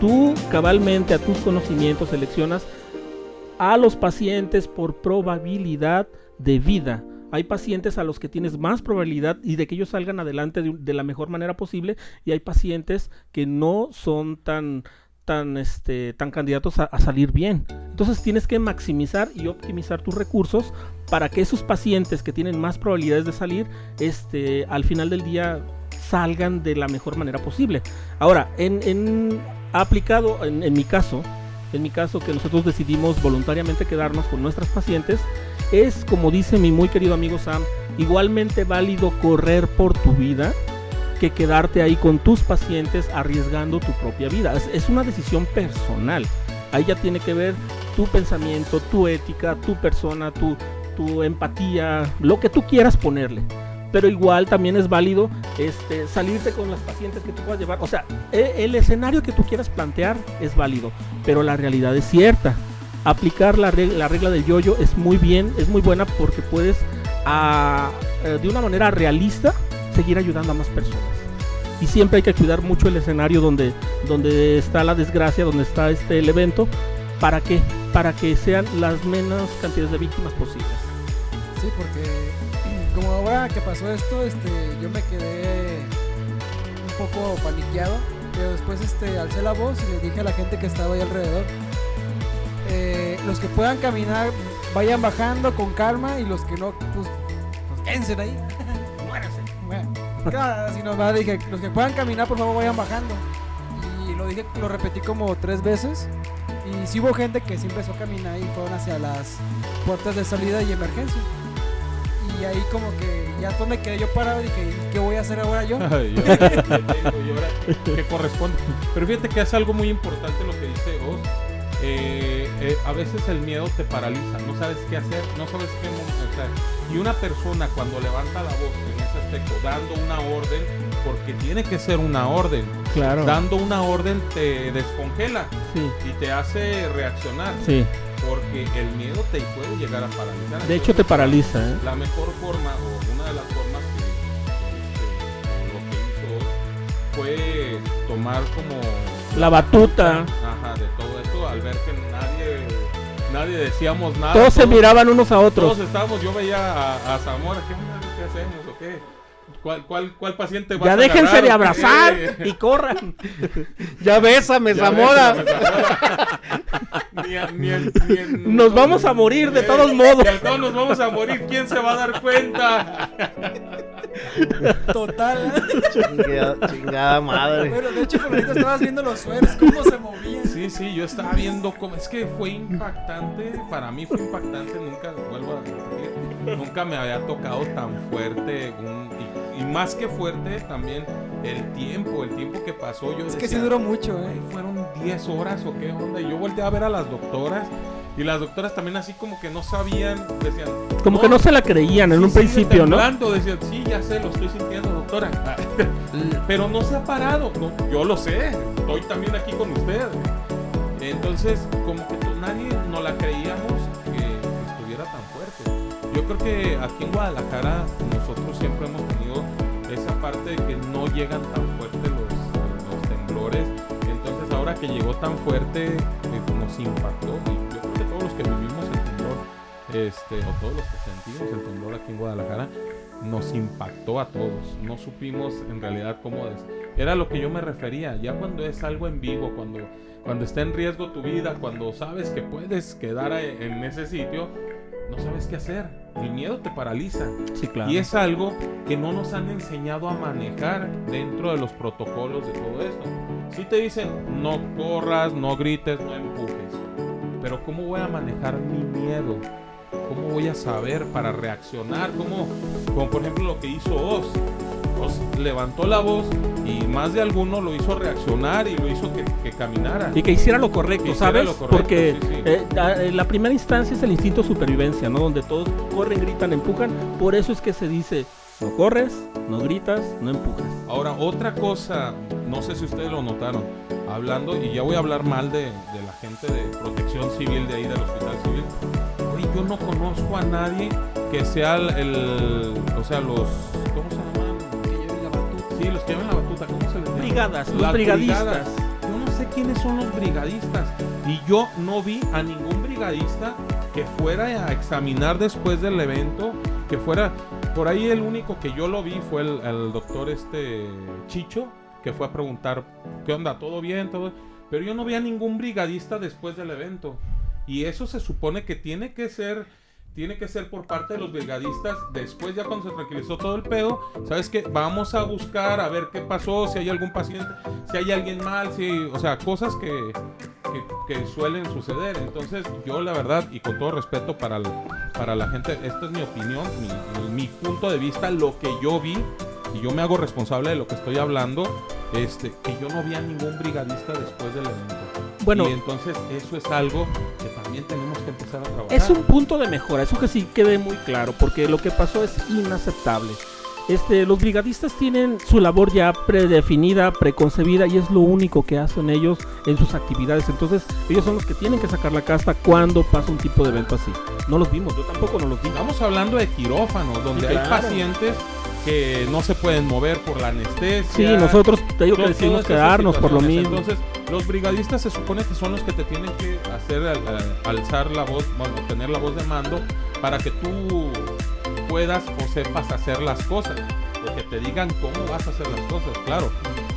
Tú cabalmente a tus conocimientos seleccionas a los pacientes por probabilidad de vida. Hay pacientes a los que tienes más probabilidad y de que ellos salgan adelante de la mejor manera posible y hay pacientes que no son tan tan este tan candidatos a, salir bien. Entonces tienes que maximizar y optimizar tus recursos para que esos pacientes que tienen más probabilidades de salir este al final del día salgan de la mejor manera posible. Ahora, en, en aplicado en, en mi caso, en mi caso que nosotros decidimos voluntariamente quedarnos con nuestras pacientes, es como dice mi muy querido amigo Sam, igualmente válido correr por tu vida que quedarte ahí con tus pacientes arriesgando tu propia vida. Es, una decisión personal. Ahí ya tiene que ver tu pensamiento, tu ética, tu persona, tu, tu empatía, lo que tú quieras ponerle. Pero igual también es válido este, salirte con las pacientes que tú puedas llevar. O sea, e- el escenario que tú quieras plantear es válido, pero la realidad es cierta. Aplicar la regla, la regla del yoyo es muy bien, es muy buena porque puedes a- eh, de una manera realista seguir ayudando a más personas. Y siempre hay que cuidar mucho el escenario donde, donde está la desgracia, donde está este el evento. ¿Para qué? Para que sean las menos cantidades de víctimas posibles. Sí, porque como ahora que pasó esto, este, yo me quedé un poco paniqueado. Pero después este, alcé la voz y le dije a la gente que estaba ahí alrededor. eh, los que puedan caminar, vayan bajando con calma y los que no, pues, pues quédense ahí. Muéranse. Así nomás dije, los que puedan caminar, por favor, vayan bajando. Y lo dije, lo repetí como tres veces. Y sí hubo gente que sí empezó a caminar y fueron hacia las puertas de salida y emergencia. Y ahí como que ya me quedé yo parado y dije, ¿y qué voy a hacer ahora yo? Ay, ¿y ahora qué corresponde? Pero fíjate que es algo muy importante lo que dice Oz. Eh, eh, a veces el miedo te paraliza, no sabes qué hacer, no sabes qué sea, y una persona cuando levanta la voz aspecto, dando una orden, porque tiene que ser una orden, Claro. dando una orden te descongela Sí, y te hace reaccionar, sí. porque el miedo te puede llegar a paralizar. De hecho te paraliza, ¿eh? la mejor forma o una de las formas que, que- que hizo fue tomar como La batuta. ajá, de todo esto al ver que nadie nadie decíamos nada. Todos se miraban unos a otros. Todos estábamos, yo veía a, a Zamora, ¿qué? ¿qué hacemos qué? ¿Cuál, cuál, cuál paciente Ya a déjense agarrar de abrazar qué? y corran. Ya bésame, Ya Zamora. ves, Zamora. Ni a- ni ni Nos vamos a morir de todos modos. Y al cabo nos vamos a morir. ¿Quién se va a dar cuenta? Total. Chingada, chingada madre. bueno, de hecho, por ahorita estabas viendo los suelos, cómo se movían. Sí, sí, yo estaba viendo cómo. Es que fue impactante. Para mí fue impactante. Nunca, vuelvo a repetir, nunca me había tocado tan fuerte. un- y, y más que fuerte, también el tiempo, el tiempo que pasó. Yo Es que sí duró mucho, "Ay, eh. fueron 10 horas o qué onda. Y yo volteé a ver a las doctoras. Y las doctoras también así como que no sabían, decían... Como que no se la creían en sí, un principio, ¿no? temblando", decían, sí, ya sé, lo estoy sintiendo, doctora. Pero no se ha parado. No, yo lo sé, estoy también aquí con usted. Entonces, como que nadie nos la creíamos creo que aquí en Guadalajara nosotros siempre hemos tenido esa parte de que no llegan tan fuerte los, los temblores. Entonces, ahora que llegó tan fuerte, eh, nos impactó. Y yo creo que todos los que vivimos el temblor, este, o todos los que sentimos el temblor aquí en Guadalajara, nos impactó a todos. No supimos en realidad cómo es. Era lo que yo me refería. Ya cuando es algo en vivo, cuando, cuando está en riesgo tu vida, cuando sabes que puedes quedar ahí en ese sitio, no sabes qué hacer. El miedo te paraliza. Sí, claro. Y es algo que no nos han enseñado a manejar dentro de los protocolos de todo esto. Si te dicen, no corras, no grites, no empujes. Pero ¿cómo voy a manejar mi miedo? ¿Cómo voy a saber para reaccionar? ¿Cómo, como por ejemplo lo que hizo Oz. Oz levantó la voz y más de alguno lo hizo reaccionar y lo hizo que, que caminara. Y que hiciera lo correcto, Que ¿sabes? lo correcto, Porque sí, sí. eh, a- en la primera instancia es el instinto de supervivencia, ¿no? Donde todos corren, gritan, empujan. Por eso es que se dice, no corres, no gritas, no empujas. Ahora, otra cosa, no sé si ustedes lo notaron, hablando, y ya voy a hablar mal de, de la gente de protección civil de ahí del hospital civil. Oye, yo no conozco a nadie que sea el, el- o sea, los, Sí, los que llevan la batuta, ¿cómo se les llama? Brigadas, los Las brigadistas. brigadas. Yo no sé quiénes son los brigadistas. Y yo no vi a ningún brigadista que fuera a examinar después del evento, que fuera... Por ahí el único que yo lo vi fue el, el doctor este Chicho, que fue a preguntar, ¿qué onda? ¿Todo bien? ¿Todo? Pero yo no vi a ningún brigadista después del evento. Y eso se supone que tiene que ser tiene que ser por parte de los brigadistas. Después ya cuando se tranquilizó todo el pedo sabes que vamos a buscar a ver qué pasó si hay algún paciente si hay alguien mal si o sea cosas que, que, que suelen suceder. Entonces yo la verdad y con todo respeto para el- para la gente esta es mi opinión mi, mi punto de vista lo que yo vi y yo me hago responsable de lo que estoy hablando este que yo no vi a ningún brigadista después del evento. Bueno, y entonces eso es algo que también tenemos que empezar a trabajar es un punto de mejora, eso que sí quede muy claro, porque lo que pasó es inaceptable. Este, los brigadistas tienen su labor ya predefinida, preconcebida y es lo único que hacen ellos en sus actividades. Entonces, ellos son los que tienen que sacar la casta cuando pasa un tipo de evento así. No los vimos, yo tampoco no los vi. Estamos hablando de quirófanos, donde Sí, hay pacientes que no se pueden mover por la anestesia. Sí, nosotros te digo que decidimos quedarnos por lo mismo. Entonces, los brigadistas se supone que son los que te tienen que hacer al- al- alzar la voz, bueno, tener la voz de mando para que tú puedas o sepas hacer las cosas. Que te digan cómo vas a hacer las cosas, claro.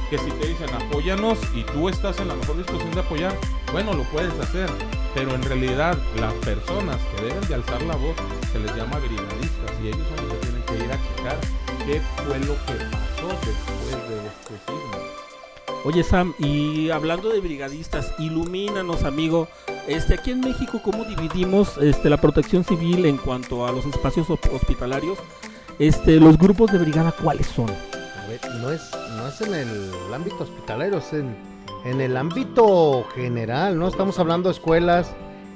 Que si te dicen apóyanos y tú estás en la mejor disposición de apoyar, bueno, lo puedes hacer. Pero en realidad las personas que deben de alzar la voz se les llama brigadistas y ellos son los que tienen que ir a checar qué fue lo que pasó después de este sismo. Oye Sam, y hablando de brigadistas, ilumínanos amigo, este aquí en México cómo dividimos este la protección civil en cuanto a los espacios hospitalarios, este los grupos de brigada cuáles son? A ver, no es, no es en el ámbito hospitalario, es en, en el ámbito general, ¿no? Estamos hablando de escuelas,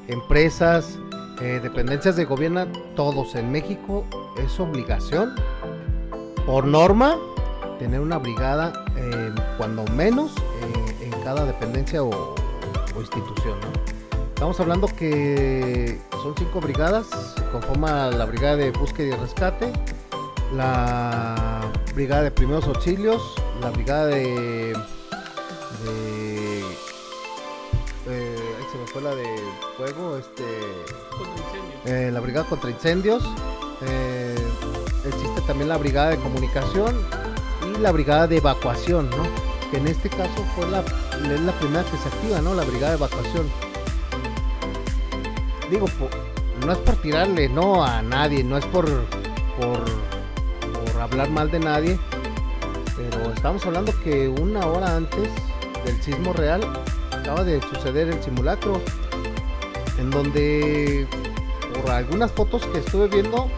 empresas, eh, dependencias de gobierno, todos en México es obligación, por norma, tener una brigada, eh, cuando menos, eh, en cada dependencia o, o institución, ¿no? Estamos hablando que son cinco brigadas, conforma la brigada de búsqueda y rescate, la brigada de primeros auxilios, la brigada de, de eh, ay, se me fue la de fuego, este, Contra incendios. la brigada contra incendios, eh, también la brigada de comunicación y la brigada de evacuación, ¿no? Que en este caso fue la, es la primera que se activa, ¿no? La brigada de evacuación. Digo, no es por tirarle, no a nadie, no es por, por, por hablar mal de nadie, pero estamos hablando que una hora antes del sismo real acaba de suceder el simulacro, en donde por algunas fotos que estuve viendo,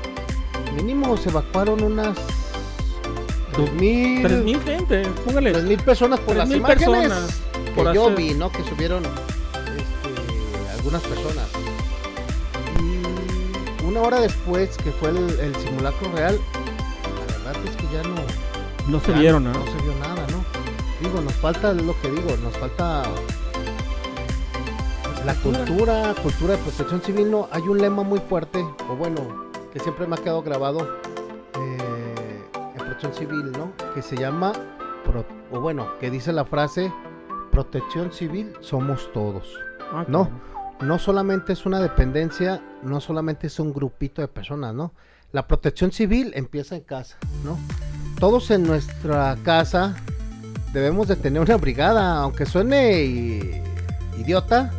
mínimo se evacuaron unas 3.000 Tres mil gente, póngale. 3.000 personas por las 3.000 imágenes personas que por yo vi, ¿no? Que subieron este, algunas personas. Y una hora después que fue el, el simulacro real, la verdad es que ya no, No se vieron, no, ¿no? no se vio nada, ¿no? Digo, nos falta lo que digo, nos falta la cultura, cultura de protección civil. No, hay un lema muy fuerte, o bueno, que siempre me ha quedado grabado eh, en protección civil, ¿no? Que se llama, pro- o bueno, que dice la frase, protección civil somos todos. Ah, No. No solamente es una dependencia, no solamente es un grupito de personas, ¿no? La protección civil empieza en casa, ¿no? Todos en nuestra casa debemos de tener una brigada, aunque suene idiota,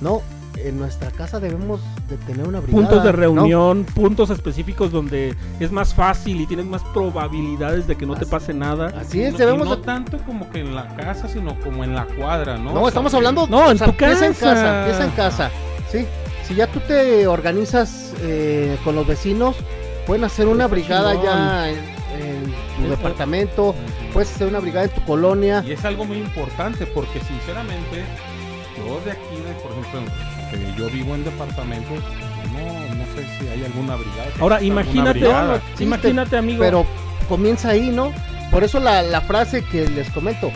¿no? En nuestra casa debemos de tener una brigada. Puntos de ¿no? reunión, puntos específicos donde es más fácil y tienes más probabilidades de que no te Así- pase nada. Así es, no- debemos no tanto como que en la casa, sino como en la cuadra, ¿no? No, O sea, estamos hablando. No, en tu empieza en casa. casa. Empieza en casa. Sí. Si ya tú te organizas eh, con los vecinos, pueden hacer una brigada ya en, en tu departamento. Puedes hacer una brigada en tu colonia. Y es algo muy importante porque sinceramente yo de aquí, de, por ejemplo, que yo vivo en departamentos, no, no sé si hay alguna brigada. Ahora, imagínate, brigada. Sí, imagínate, amigo. Pero comienza ahí, ¿no? Por eso la, la frase que les comento.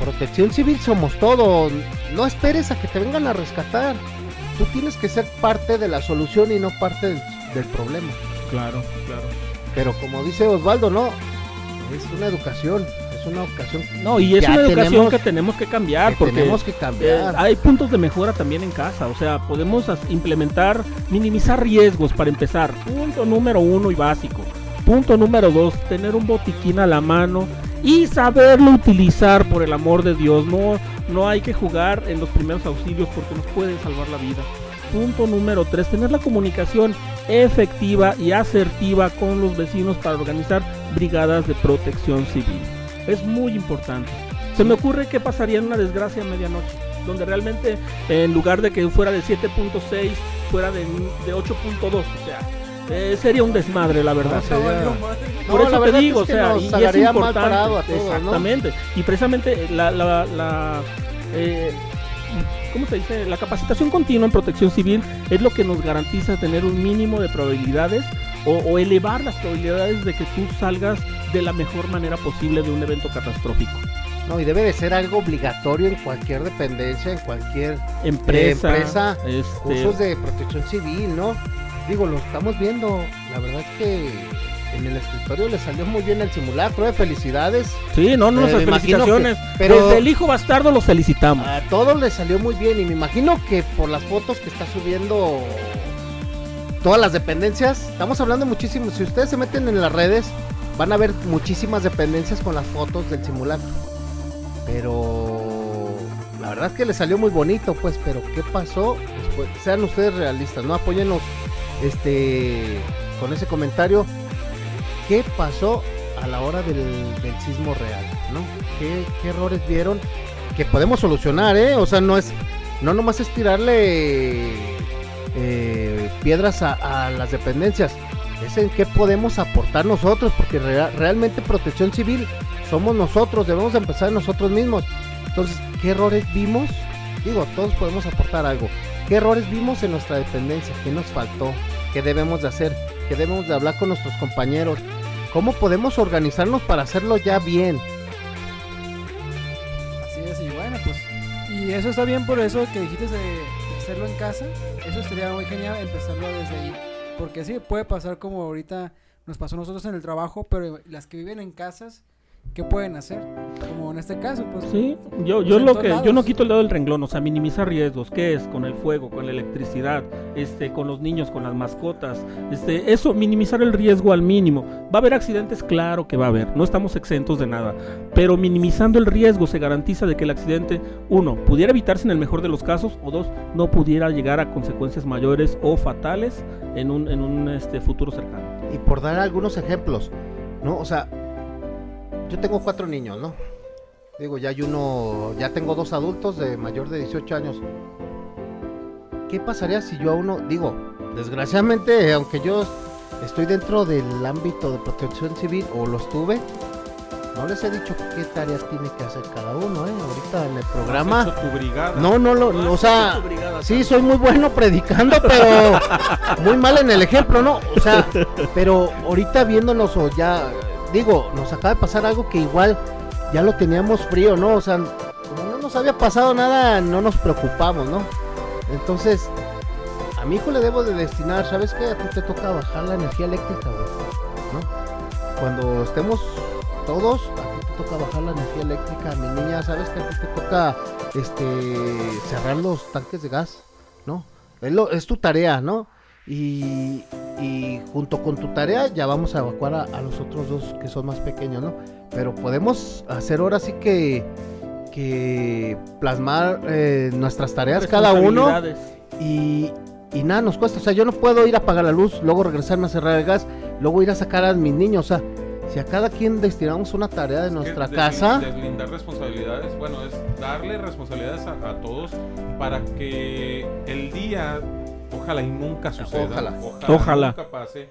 Protección civil somos todos. No esperes a que te vengan a rescatar. Tú tienes que ser parte de la solución y no parte del, del problema. Claro, claro. Pero como dice Osvaldo, no. Es una educación. Es una ocasión No, y es una educación tenemos- que tenemos que cambiar que porque tenemos que eh, cambiar. hay puntos de mejora también en casa. O sea, podemos implementar, minimizar riesgos para empezar. Punto número uno y básico. Punto número dos, tener un botiquín a la mano y saberlo utilizar por el amor de Dios. No, no hay que jugar en los primeros auxilios porque nos pueden salvar la vida. Punto número tres, tener la comunicación efectiva y asertiva con los vecinos para organizar brigadas de protección civil. Es muy importante. Se me ocurre que pasaría en una desgracia a medianoche, donde realmente en lugar de que fuera de 7.6, fuera de, de 8.2, o sea, eh, sería un desmadre, la verdad. No, sería-. Por No, eso te digo, es o sea, y, es importante. Exactamente. Y precisamente la, la, la, eh, ¿cómo se dice? La capacitación continua en protección civil es lo que nos garantiza tener un mínimo de probabilidades o, o elevar las probabilidades de que tú salgas de la mejor manera posible de un evento catastrófico. No, y debe de ser algo obligatorio en cualquier dependencia, en cualquier Empresa, empresa, este, cursos de protección civil, ¿no? Digo, lo estamos viendo. La verdad es que en el escritorio le salió muy bien el simulacro, ¿eh? Felicidades. Sí, no, no, Eh, felicitaciones. que- pero- Desde el hijo bastardo los felicitamos. A todos les salió muy bien y me imagino que por las fotos que está subiendo todas las dependencias, estamos hablando muchísimo. Si ustedes se meten en las redes, van a ver muchísimas dependencias con las fotos del simulacro. Pero la verdad es que le salió muy bonito, pues, pero ¿qué pasó? Sean ustedes realistas, ¿no? Apóyennos este con ese comentario. ¿Qué pasó a la hora del, del sismo real? ¿No? ¿Qué, qué errores vieron? Que podemos solucionar, ¿eh? O sea, no es. No nomás es tirarle eh, piedras a, las dependencias. Es en qué podemos aportar nosotros, porque rea- realmente protección civil somos nosotros, debemos de empezar nosotros mismos. Entonces, ¿qué errores vimos? Digo, todos podemos aportar algo. ¿Qué errores vimos en nuestra dependencia? ¿Qué nos faltó? ¿Qué debemos de hacer? ¿Qué debemos de hablar con nuestros compañeros? ¿Cómo podemos organizarnos para hacerlo ya bien? Así es, y bueno, pues. Y eso está bien por eso que dijiste hacerlo en casa. Eso estaría muy genial empezarlo desde ahí. Porque sí, puede pasar como ahorita nos pasó a nosotros en el trabajo, pero las que viven en casas qué pueden hacer. Como en este caso, pues. Sí, yo, pues, yo en lo todos que yo no quito el dedo del renglón, o sea, minimizar riesgos, ¿qué es? Con el fuego, con la electricidad, este, con los niños, con las mascotas, este, eso, minimizar el riesgo al mínimo. Va a haber accidentes, claro que va a haber, no estamos exentos de nada, pero minimizando el riesgo se garantiza de que el accidente, uno, pudiera evitarse en el mejor de los casos, o dos, no pudiera llegar a consecuencias mayores o fatales en un, en un este, futuro cercano. Y por dar algunos ejemplos, ¿no? O sea, yo tengo cuatro niños, ¿no? Digo, ya hay uno, ya tengo dos adultos de mayor de 18 años. ¿Qué pasaría si yo a uno, digo, desgraciadamente, aunque yo estoy dentro del ámbito de protección civil o lo estuve, no les he dicho qué tareas tiene que hacer cada uno, ¿eh? Ahorita en el Has programa. hecho tu brigada. No, no, lo, no, o sea, sí, soy muy bueno predicando, pero muy mal en el ejemplo, ¿no? O sea, pero ahorita viéndonos o ya, digo, nos acaba de pasar algo que igual ya lo teníamos frío, ¿no? O sea, como no nos había pasado nada, no nos preocupamos, ¿no? Entonces, a mi hijo le debo de destinar, ¿sabes qué? A ti te toca bajar la energía eléctrica, güey, ¿no? Cuando estemos todos, a ti te toca bajar la energía eléctrica, mi niña, ¿sabes qué? A ti te toca este cerrar los tanques de gas, ¿no? Es tu tarea, ¿no? Y, y junto con tu tarea ya vamos a evacuar a, a los otros dos que son más pequeños, ¿no? Pero podemos hacer ahora sí que, que plasmar eh, nuestras tareas cada uno y, y nada nos cuesta. O sea, yo no puedo ir a apagar la luz, luego regresarme a cerrar el gas, luego ir a sacar a mis niños. O sea, si a cada quien destinamos una tarea de Es que nuestra desli- casa, Deslindar responsabilidades, bueno, es darle responsabilidades a, a todos para que el día, ojalá y nunca suceda, Ojalá. Ojalá. nunca pase,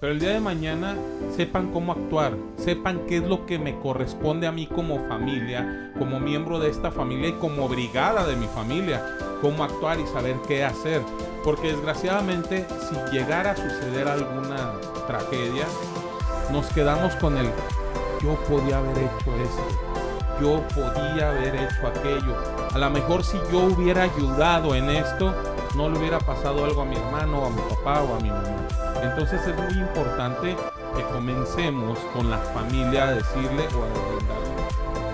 pero el día de mañana sepan cómo actuar, sepan qué es lo que me corresponde a mí como familia, como miembro de esta familia y como brigada de mi familia, cómo actuar y saber qué hacer. Porque desgraciadamente, si llegara a suceder alguna tragedia, nos quedamos con el yo podía haber hecho esto, yo podía haber hecho aquello. A lo mejor si yo hubiera ayudado en esto, no le hubiera pasado algo a mi hermano, a mi papá o a mi mamá. Entonces es muy importante que comencemos con la familia a decirle o a darle,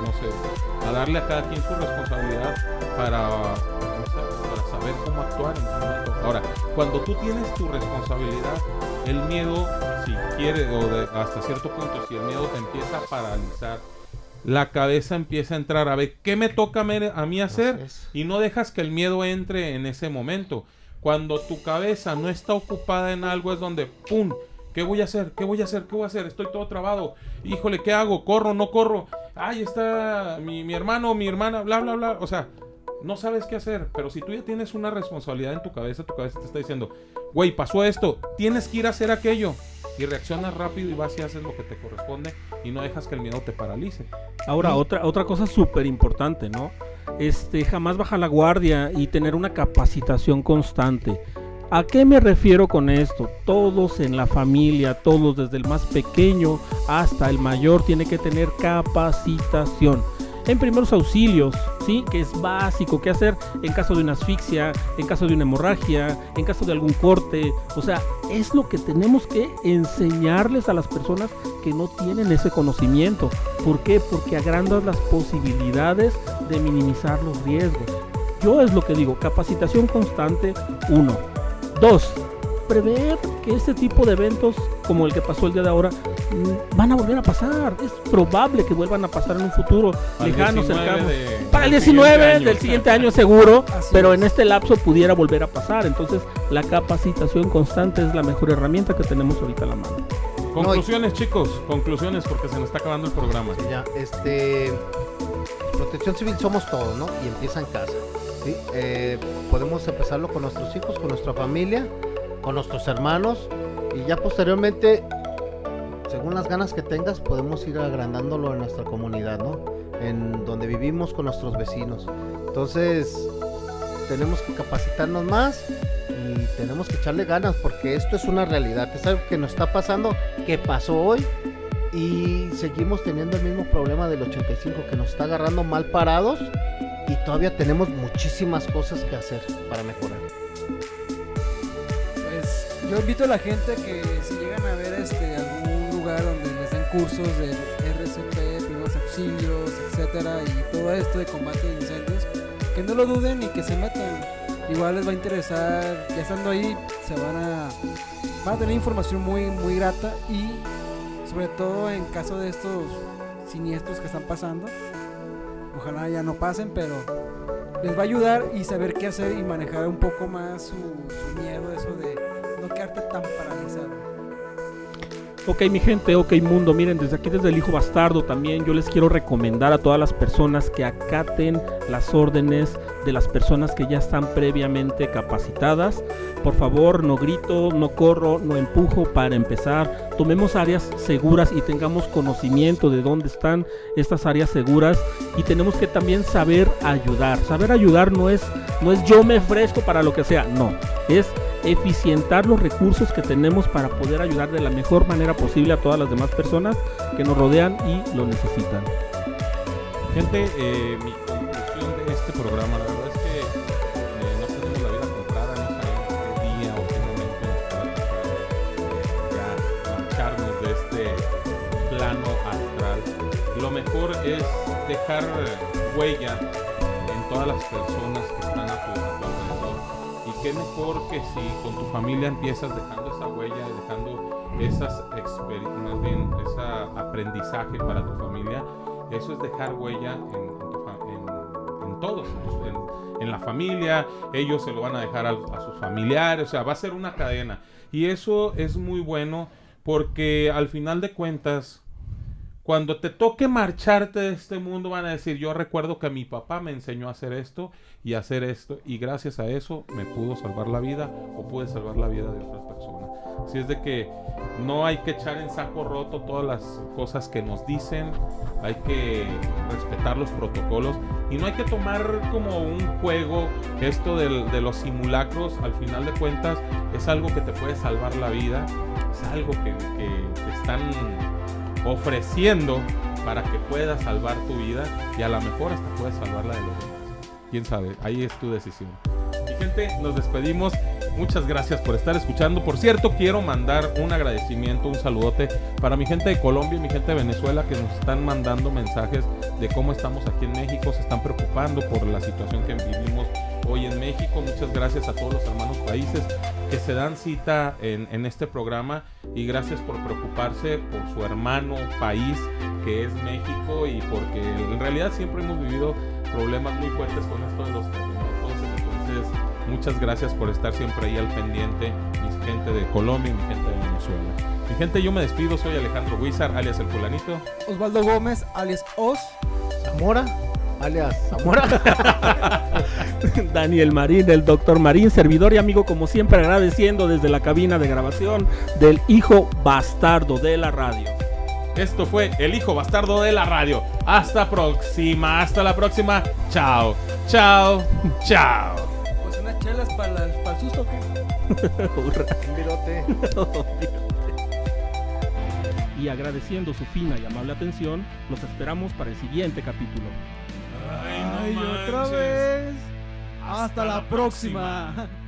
no sé, a darle a cada quien su responsabilidad para, para saber cómo actuar en ese momento. Ahora, cuando tú tienes tu responsabilidad, el miedo, si quiere, o hasta cierto punto, si el miedo te empieza a paralizar, la cabeza empieza a entrar a ver qué me toca a mí hacer y no dejas que el miedo entre en ese momento. Cuando tu cabeza no está ocupada en algo es donde, ¡pum! ¿Qué voy a hacer? ¿Qué voy a hacer? ¿Qué voy a hacer? Estoy todo trabado. Híjole, ¿qué hago? ¿Corro? ¿No corro? Ay, está mi, mi hermano, mi hermana, bla, bla, bla. O sea, no sabes qué hacer. Pero si tú ya tienes una responsabilidad en tu cabeza, tu cabeza te está diciendo, güey, pasó esto, tienes que ir a hacer aquello. Y reaccionas rápido y vas y haces lo que te corresponde y no dejas que el miedo te paralice. Ahora, otra, otra cosa súper importante, ¿no? Este, jamás bajar la guardia y tener una capacitación constante. ¿A qué me refiero con esto? Todos en la familia, todos desde el más pequeño hasta el mayor, tiene que tener capacitación. En primeros auxilios, ¿sí? Que es básico, qué hacer en caso de una asfixia, en caso de una hemorragia, en caso de algún corte. O sea, es lo que tenemos que enseñarles a las personas que no tienen ese conocimiento. ¿Por qué? Porque agrandas las posibilidades de minimizar los riesgos. Yo es lo que digo, capacitación constante, uno. Dos, prever que este tipo de eventos, como el que pasó el día de ahora, van a volver a pasar. Es probable que vuelvan a pasar en un futuro Para el lejano, 19 cercano. de- Para el del 19 siguiente año. del siguiente año seguro, pero es. en este lapso pudiera volver a pasar. Entonces, la capacitación constante es la mejor herramienta que tenemos ahorita a la mano. Conclusiones, chicos, conclusiones porque se nos está acabando el programa. Sí, ya, este. Protección civil somos todos, ¿no? Y empieza en casa. ¿sí? Eh, podemos empezarlo con nuestros hijos, con nuestra familia, con nuestros hermanos. Y ya posteriormente, según las ganas que tengas, podemos ir agrandándolo en nuestra comunidad, ¿no? En donde vivimos con nuestros vecinos. Entonces, tenemos que capacitarnos más y tenemos que echarle ganas porque esto es una realidad. Es algo que nos está pasando, que pasó hoy y seguimos teniendo el mismo problema del 85 que nos está agarrando mal parados y todavía tenemos muchísimas cosas que hacer para mejorar. Yo invito a la gente que si llegan a ver este algún lugar donde les den cursos de RCP, primeros auxilios, etcétera, y todo esto de combate de incendios, que no lo duden y que se metan. Igual les va a interesar, ya estando ahí, se van a, van a tener información muy, muy grata y sobre todo en caso de estos siniestros que están pasando, ojalá ya no pasen, pero les va a ayudar y saber qué hacer y manejar un poco más su, su miedo, eso de no quedarte tan paralizado. Ok, mi gente, ok, mundo, miren, desde aquí, desde el Hijo Bastardo también, yo les quiero recomendar a todas las personas que acaten las órdenes de las personas que ya están previamente capacitadas. Por favor, no grito, no corro, no empujo para empezar. Tomemos áreas seguras y tengamos conocimiento de dónde están estas áreas seguras y tenemos que también saber ayudar. Saber ayudar no es, no es yo me ofrezco para lo que sea, no, es eficientar los recursos que tenemos para poder ayudar de la mejor manera posible a todas las demás personas que nos rodean y lo necesitan. Gente, eh, mi conclusión de este programa, la verdad es que eh, no tenemos la vida comprada, no sabemos qué día o qué momento nos eh, ya marcharnos de este plano astral. Lo mejor es dejar huella en todas las personas que qué mejor que si con tu familia empiezas dejando esa huella, dejando esas más bien ese aprendizaje para tu familia, eso es dejar huella en, todos, en, la familia, ellos se lo van a dejar a sus familiares, o sea, va a ser una cadena. Y eso es muy bueno porque al final de cuentas, cuando te toque marcharte de este mundo, van a decir, yo recuerdo que mi papá me enseñó a hacer esto y a hacer esto, y gracias a eso me pudo salvar la vida o pude salvar la vida de otras personas. Así es de que no hay que echar en saco roto todas las cosas que nos dicen, hay que respetar los protocolos y no hay que tomar como un juego esto del- de los simulacros, al final de cuentas es algo que te puede salvar la vida, es algo que, que están ofreciendo para que puedas salvar tu vida y a lo mejor hasta puedes salvar la de los demás. Quién sabe, ahí es tu decisión. Mi gente, nos despedimos. Muchas gracias por estar escuchando. Por cierto, quiero mandar un agradecimiento, un saludote para mi gente de Colombia y mi gente de Venezuela que nos están mandando mensajes de cómo estamos aquí en México. Se están preocupando por la situación que vivimos hoy en México. Muchas gracias a todos los hermanos países que se dan cita en, este programa y gracias por preocuparse por su hermano país que es México y porque en realidad siempre hemos vivido problemas muy fuertes con esto de los terremotos. Entonces, muchas gracias por estar siempre ahí al pendiente, mi gente de Colombia y mi gente de Venezuela. Mi gente, yo me despido, soy Alejandro Huizar, alias el fulanito. Osvaldo Gómez, alias Os. Zamora, alias Zamora. Daniel Marín, el doctor Marín, servidor y amigo como siempre agradeciendo desde la cabina de grabación del hijo bastardo de la radio. Esto fue El Hijo Bastardo de la Radio. Hasta próxima, hasta la próxima. Chao, chao, chao. Chelas para, el susto, ¿qué? Un virote. y agradeciendo su fina y amable atención, los esperamos para el siguiente capítulo. Ay, otra vez. Hasta, la próxima.